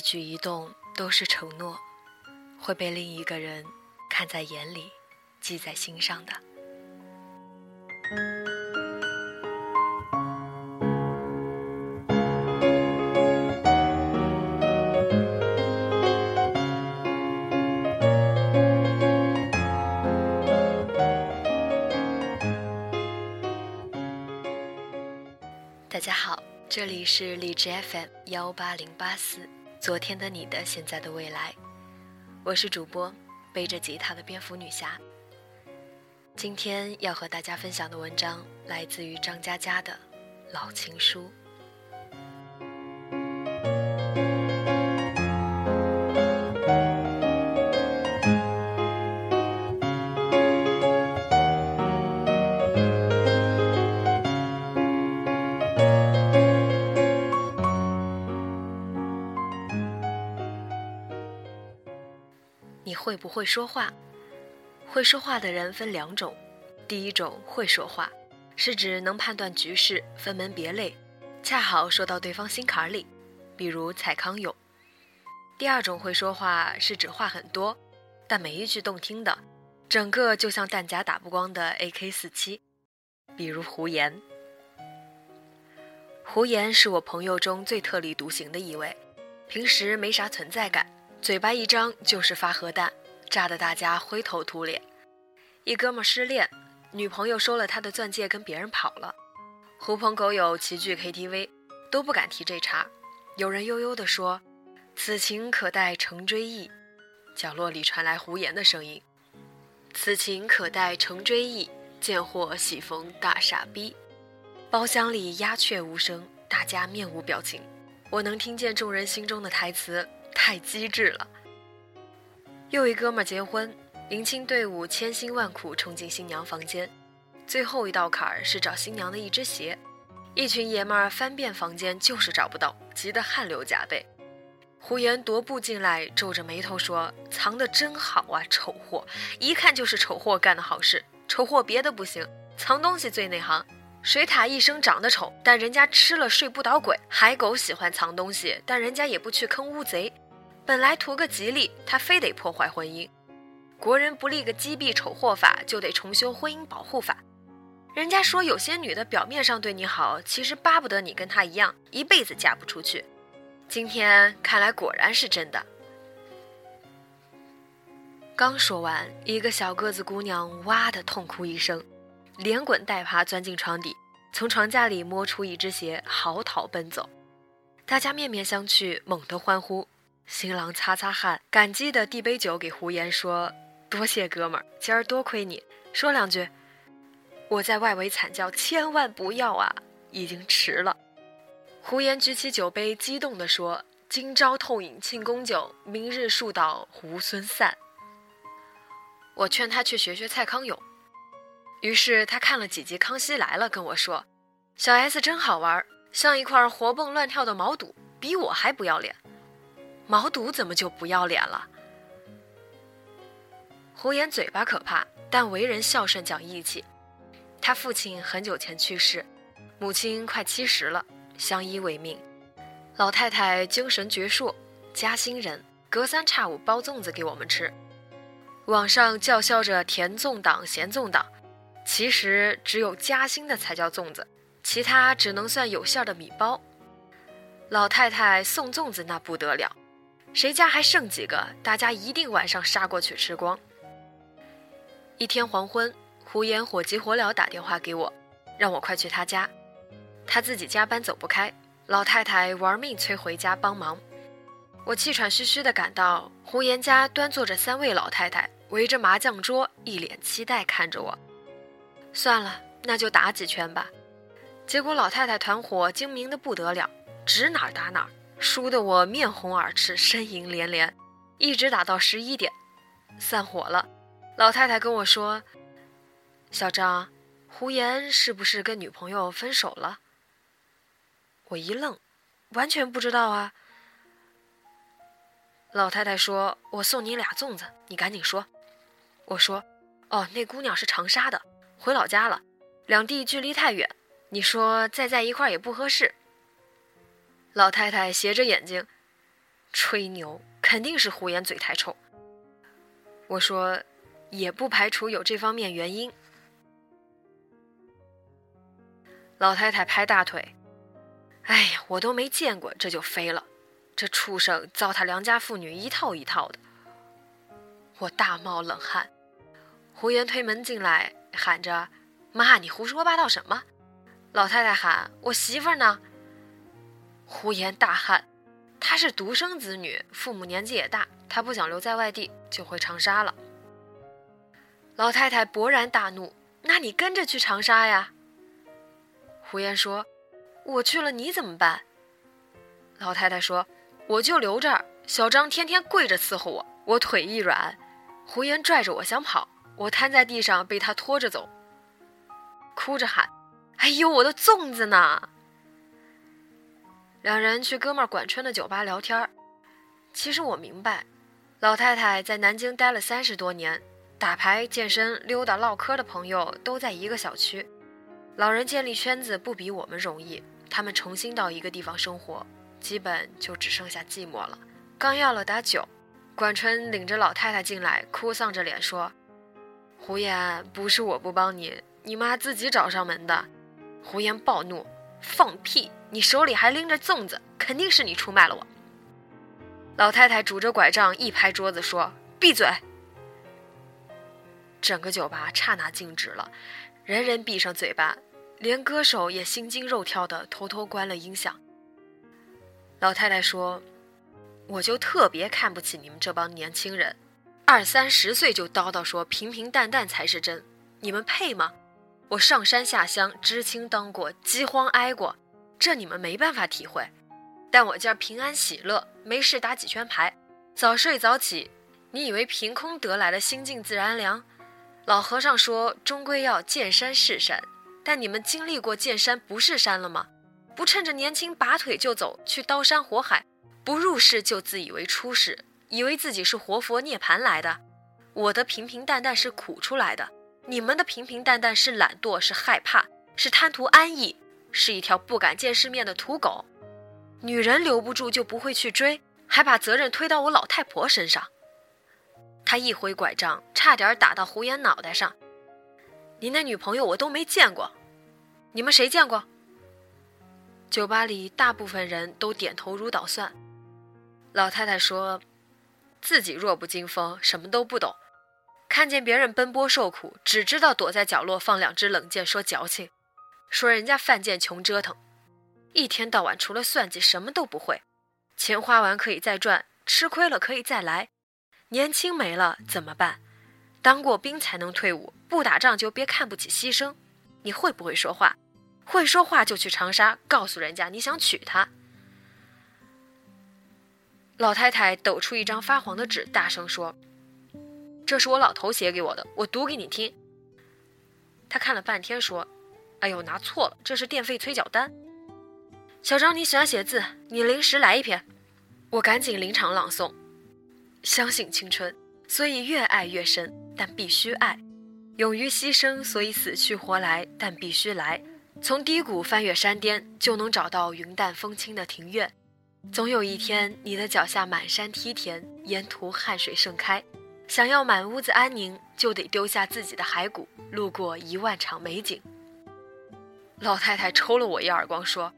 一举一动都是承诺，会被另一个人看在眼里，记在心上的。大家好，这里是荔枝 FM 幺八零八四，昨天的你的现在的未来，我是主播背着吉他的蝙蝠女侠。今天要和大家分享的文章来自于张嘉佳的《老情书》。会不会说话？会说话的人分两种，第一种会说话，是指能判断局势、分门别类，恰好说到对方心坎里，比如蔡康永；第二种会说话，是指话很多，但每一句动听的，整个就像弹夹打不光的 AK 四七，比如胡言。胡言是我朋友中最特立独行的一位，平时没啥存在感。嘴巴一张就是发核弹，炸得大家灰头土脸。一哥们失恋，女朋友收了他的钻戒跟别人跑了。狐朋狗友齐聚 KTV，都不敢提这茬。有人悠悠地说：“此情可待成追忆。”角落里传来胡言的声音：“此情可待成追忆，贱货喜逢大傻逼。”包厢里鸦雀无声，大家面无表情。我能听见众人心中的台词。太机智了！又一哥们结婚，迎亲队伍千辛万苦冲进新娘房间，最后一道坎儿是找新娘的一只鞋。一群爷们儿翻遍房间就是找不到，急得汗流浃背。胡言踱步进来，皱着眉头说：“藏得真好啊，丑货！一看就是丑货干的好事。丑货别的不行，藏东西最内行。水獭一生长得丑，但人家吃了睡不倒鬼。海狗喜欢藏东西，但人家也不去坑乌贼。”本来图个吉利，他非得破坏婚姻。国人不立个击毙丑货法，就得重修婚姻保护法。人家说有些女的表面上对你好，其实巴不得你跟她一样，一辈子嫁不出去。今天看来果然是真的。刚说完，一个小个子姑娘哇的痛哭一声，连滚带爬钻进床底，从床架里摸出一只鞋，嚎啕奔走。大家面面相觑，猛地欢呼。新郎擦擦汗，感激的递杯酒给胡言，说：“多谢哥们儿，今儿多亏你。说两句。”我在外围惨叫：“千万不要啊！”已经迟了。胡言举起酒杯，激动地说：“今朝痛饮庆功酒，明日树倒猢狲散。”我劝他去学学蔡康永，于是他看了几集《康熙来了》，跟我说：“小 S 真好玩，像一块活蹦乱跳的毛肚，比我还不要脸。”毛肚怎么就不要脸了？胡言嘴巴可怕，但为人孝顺讲义气。他父亲很久前去世，母亲快七十了，相依为命。老太太精神矍铄，嘉兴人，隔三差五包粽子给我们吃。网上叫嚣着甜粽党、咸粽党，其实只有嘉兴的才叫粽子，其他只能算有馅的米包。老太太送粽子那不得了。谁家还剩几个？大家一定晚上杀过去吃光。一天黄昏，胡言火急火燎打电话给我，让我快去他家。他自己加班走不开，老太太玩命催回家帮忙。我气喘吁吁地赶到胡言家，端坐着三位老太太，围着麻将桌，一脸期待看着我。算了，那就打几圈吧。结果老太太团伙精明的不得了，指哪儿打哪儿。输得我面红耳赤，呻吟连连，一直打到十一点，散伙了。老太太跟我说：“小张，胡言是不是跟女朋友分手了？”我一愣，完全不知道啊。老太太说：“我送你俩粽子，你赶紧说。”我说：“哦，那姑娘是长沙的，回老家了，两地距离太远，你说再在一块也不合适。”老太太斜着眼睛，吹牛，肯定是胡言嘴太臭。我说，也不排除有这方面原因。老太太拍大腿，哎呀，我都没见过，这就飞了，这畜生糟蹋良家妇女一套一套的。我大冒冷汗。胡言推门进来，喊着：“妈，你胡说八道什么？”老太太喊：“我媳妇儿呢？”胡言大汗，她是独生子女，父母年纪也大，她不想留在外地，就回长沙了。老太太勃然大怒：“那你跟着去长沙呀？”胡言说：“我去了，你怎么办？”老太太说：“我就留这儿。小张天天跪着伺候我，我腿一软。”胡言拽着我想跑。我瘫在地上，被他拖着走，哭着喊：“哎呦，我的粽子呢！”两人去哥们儿管春的酒吧聊天儿其实我明白，老太太在南京待了三十多年，打牌、健身、溜达、唠嗑的朋友都在一个小区。老人建立圈子不比我们容易，他们重新到一个地方生活，基本就只剩下寂寞了。刚要了打酒，管春领着老太太进来，哭丧着脸说。胡言，不是我不帮你，你妈自己找上门的。胡言暴怒：“放屁！你手里还拎着粽子，肯定是你出卖了我。”老太太拄着拐杖一拍桌子说：“闭嘴！”整个酒吧刹那静止了，人人闭上嘴巴，连歌手也心惊肉跳的偷偷关了音响。老太太说：“我就特别看不起你们这帮年轻人。”二三十岁就叨叨说平平淡淡才是真，你们配吗？我上山下乡，知青当过，饥荒挨过，这你们没办法体会。但我今儿平安喜乐，没事打几圈牌，早睡早起。你以为凭空得来的心静自然凉？老和尚说，终归要见山是山。但你们经历过见山不是山了吗？不趁着年轻拔腿就走去刀山火海，不入世就自以为出世。以为自己是活佛涅槃来的，我的平平淡淡是苦出来的，你们的平平淡淡是懒惰，是害怕，是贪图安逸，是一条不敢见世面的土狗。女人留不住就不会去追，还把责任推到我老太婆身上。他一挥拐杖，差点打到胡言脑袋上。您那女朋友我都没见过，你们谁见过？酒吧里大部分人都点头如捣蒜。老太太说。自己弱不禁风，什么都不懂，看见别人奔波受苦，只知道躲在角落放两支冷箭，说矫情，说人家犯贱穷折腾，一天到晚除了算计什么都不会，钱花完可以再赚，吃亏了可以再来，年轻没了怎么办？当过兵才能退伍，不打仗就别看不起牺牲。你会不会说话？会说话就去长沙，告诉人家你想娶她。老太太抖出一张发黄的纸，大声说：“这是我老头写给我的，我读给你听。”他看了半天，说：“哎呦，拿错了，这是电费催缴单。”小张，你喜欢写字，你临时来一篇。我赶紧临场朗诵：“相信青春，所以越爱越深，但必须爱；勇于牺牲，所以死去活来，但必须来。从低谷翻越山巅，就能找到云淡风轻的庭院。”总有一天，你的脚下满山梯田，沿途汗水盛开。想要满屋子安宁，就得丢下自己的骸骨，路过一万场美景。老太太抽了我一耳光，说：“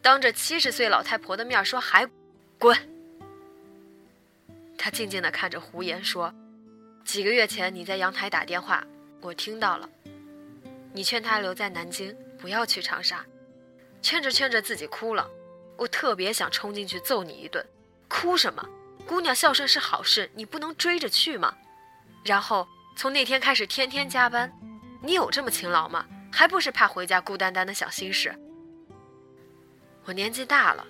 当着七十岁老太婆的面说骸骨，滚！”她静静地看着胡言，说：“几个月前你在阳台打电话，我听到了。你劝他留在南京，不要去长沙，劝着劝着自己哭了。”我特别想冲进去揍你一顿，哭什么？姑娘孝顺是好事，你不能追着去吗？然后从那天开始天天加班，你有这么勤劳吗？还不是怕回家孤单单的想心事。我年纪大了，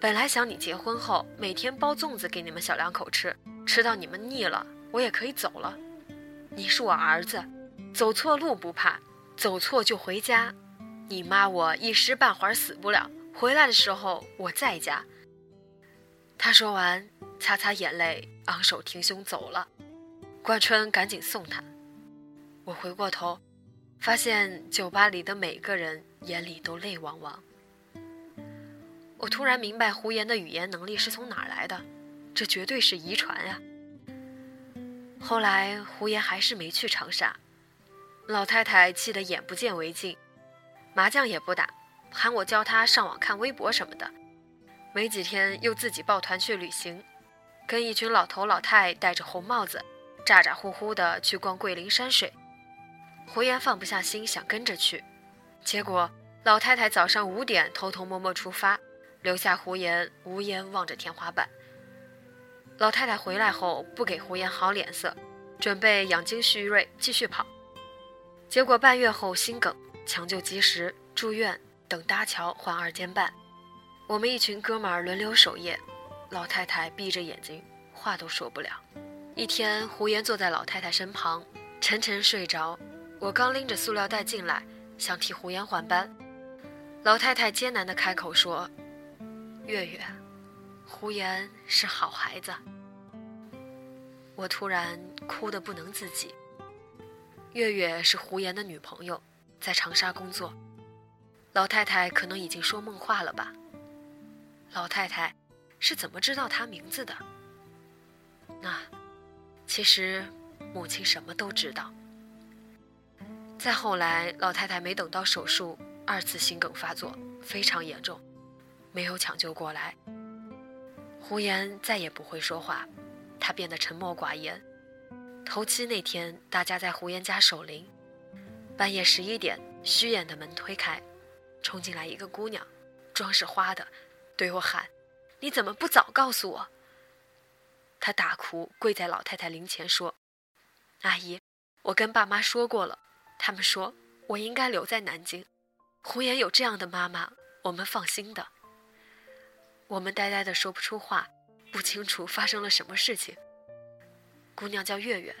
本来想你结婚后每天包粽子给你们小两口吃，吃到你们腻了，我也可以走了。你是我儿子，走错路不怕，走错就回家。你妈我一时半会儿死不了。回来的时候我在家。他说完，擦擦眼泪，昂首挺胸走了。关春赶紧送他。我回过头，发现酒吧里的每个人眼里都泪汪汪。我突然明白胡言的语言能力是从哪儿来的。这绝对是遗传呀。后来胡言还是没去长沙，老太太气得眼不见为净，麻将也不打，喊我教她上网看微博什么的。没几天又自己抱团去旅行，跟一群老头老太戴着红帽子，咋咋呼呼的去逛桂林山水。胡言放不下心，想跟着去，结果老太太早上五点偷偷摸摸出发，留下胡言无言望着天花板。老太太回来后不给胡言好脸色，准备养精蓄锐继续跑，结果半月后心梗，抢救及时住院，等搭桥换二尖瓣。我们一群哥们儿轮流守夜，老太太闭着眼睛，话都说不了。一天，胡言坐在老太太身旁，沉沉睡着。我刚拎着塑料袋进来，想替胡言换班，老太太艰难地开口说：“月月，胡言是好孩子。”我突然哭得不能自己。月月是胡言的女朋友，在长沙工作。老太太可能已经说梦话了吧？老太太是怎么知道他名字的？那，其实母亲什么都知道。再后来，老太太没等到手术，二次心梗发作，非常严重，没有抢救过来。胡言再也不会说话，他变得沉默寡言。头七那天，大家在胡言家守灵，半夜十一点，虚掩的门推开，冲进来一个姑娘，妆是花的，对我喊：“你怎么不早告诉我？”她大哭，跪在老太太灵前说：“阿姨，我跟爸妈说过了。”他们说我应该留在南京，胡言有这样的妈妈，我们放心的。我们呆呆的说不出话，不清楚发生了什么事情。姑娘叫月月，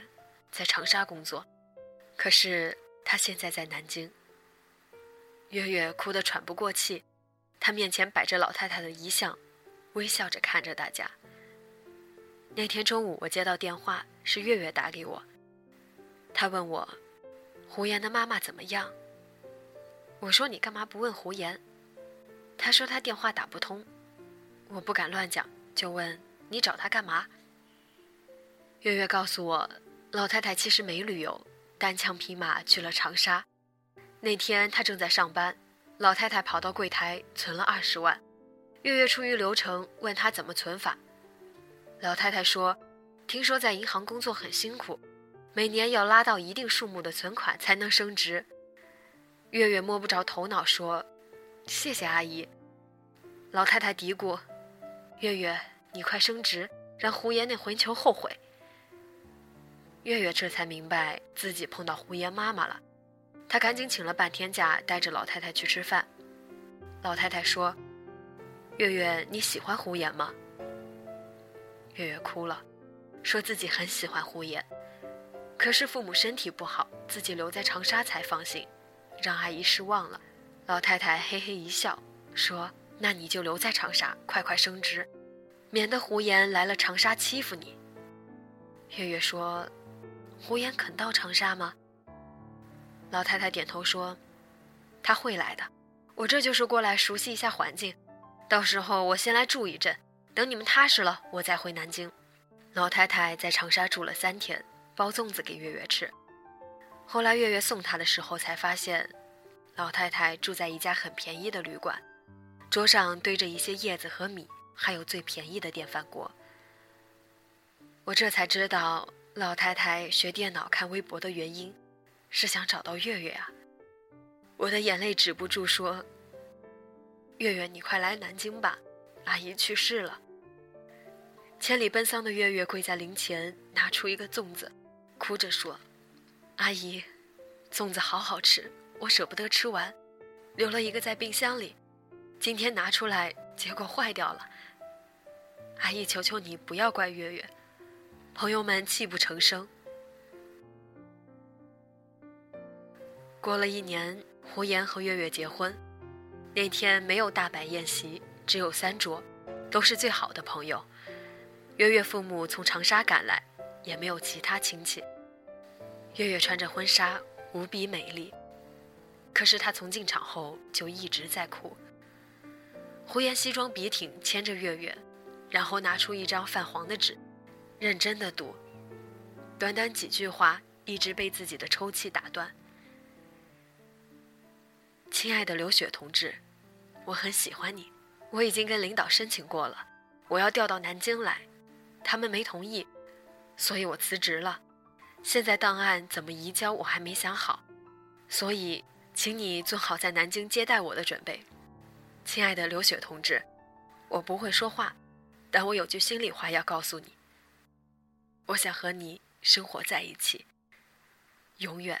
在长沙工作，可是她现在在南京。月月哭得喘不过气，她面前摆着老太太的遗像，微笑着看着大家。那天中午我接到电话，是月月打给我，她问我。胡言的妈妈怎么样？我说你干嘛不问胡言？他说他电话打不通。我不敢乱讲，就问你找他干嘛？月月告诉我，老太太其实没旅游，单枪匹马去了长沙。那天她正在上班，老太太跑到柜台存了二十万。月月出于流程问她怎么存法。老太太说，听说在银行工作很辛苦。每年要拉到一定数目的存款才能升职。月月摸不着头脑，说：“谢谢阿姨。”老太太嘀咕：“月月，你快升职，让胡言那混球后悔。”月月这才明白自己碰到胡言妈妈了，她赶紧请了半天假，带着老太太去吃饭。老太太说：“月月，你喜欢胡言吗？”月月哭了，说自己很喜欢胡言。可是父母身体不好，自己留在长沙才放心，让阿姨失望了。老太太嘿嘿一笑，说：“那你就留在长沙，快快升职，免得胡言来了长沙欺负你。”月月说：“胡言肯到长沙吗？”老太太点头说：“他会来的，我这就是过来熟悉一下环境，到时候我先来住一阵，等你们踏实了，我再回南京。”老太太在长沙住了三天。包粽子给月月吃。后来月月送她的时候，才发现，老太太住在一家很便宜的旅馆，桌上堆着一些叶子和米，还有最便宜的电饭锅。我这才知道，老太太学电脑看微博的原因，是想找到月月啊！我的眼泪止不住，说：“月月，你快来南京吧，阿姨去世了。”千里奔丧的月月跪在灵前，拿出一个粽子。哭着说：“阿姨，粽子好好吃，我舍不得吃完，留了一个在冰箱里，今天拿出来，结果坏掉了。阿姨，求求你不要怪月月。”朋友们泣不成声。过了一年，胡言和月月结婚，那天没有大摆宴席，只有三桌，都是最好的朋友。月月父母从长沙赶来。也没有其他亲戚。月月穿着婚纱，无比美丽。可是她从进场后就一直在哭。胡言西装笔挺牵着月月，然后拿出一张泛黄的纸，认真的读。短短几句话，一直被自己的抽泣打断。亲爱的刘雪同志，我很喜欢你，我已经跟领导申请过了，我要调到南京来，他们没同意，所以我辞职了。现在档案怎么移交，我还没想好，所以请你做好在南京接待我的准备。亲爱的刘雪同志，我不会说话，但我有句心里话要告诉你，我想和你。生活在一起，永远。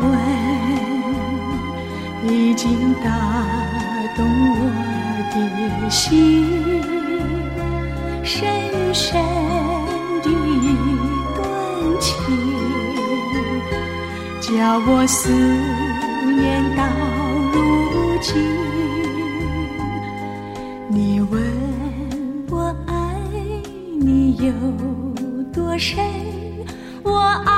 吻已经打动我的心深深的一段情，叫我思念到如今。你问我爱你有多深，我爱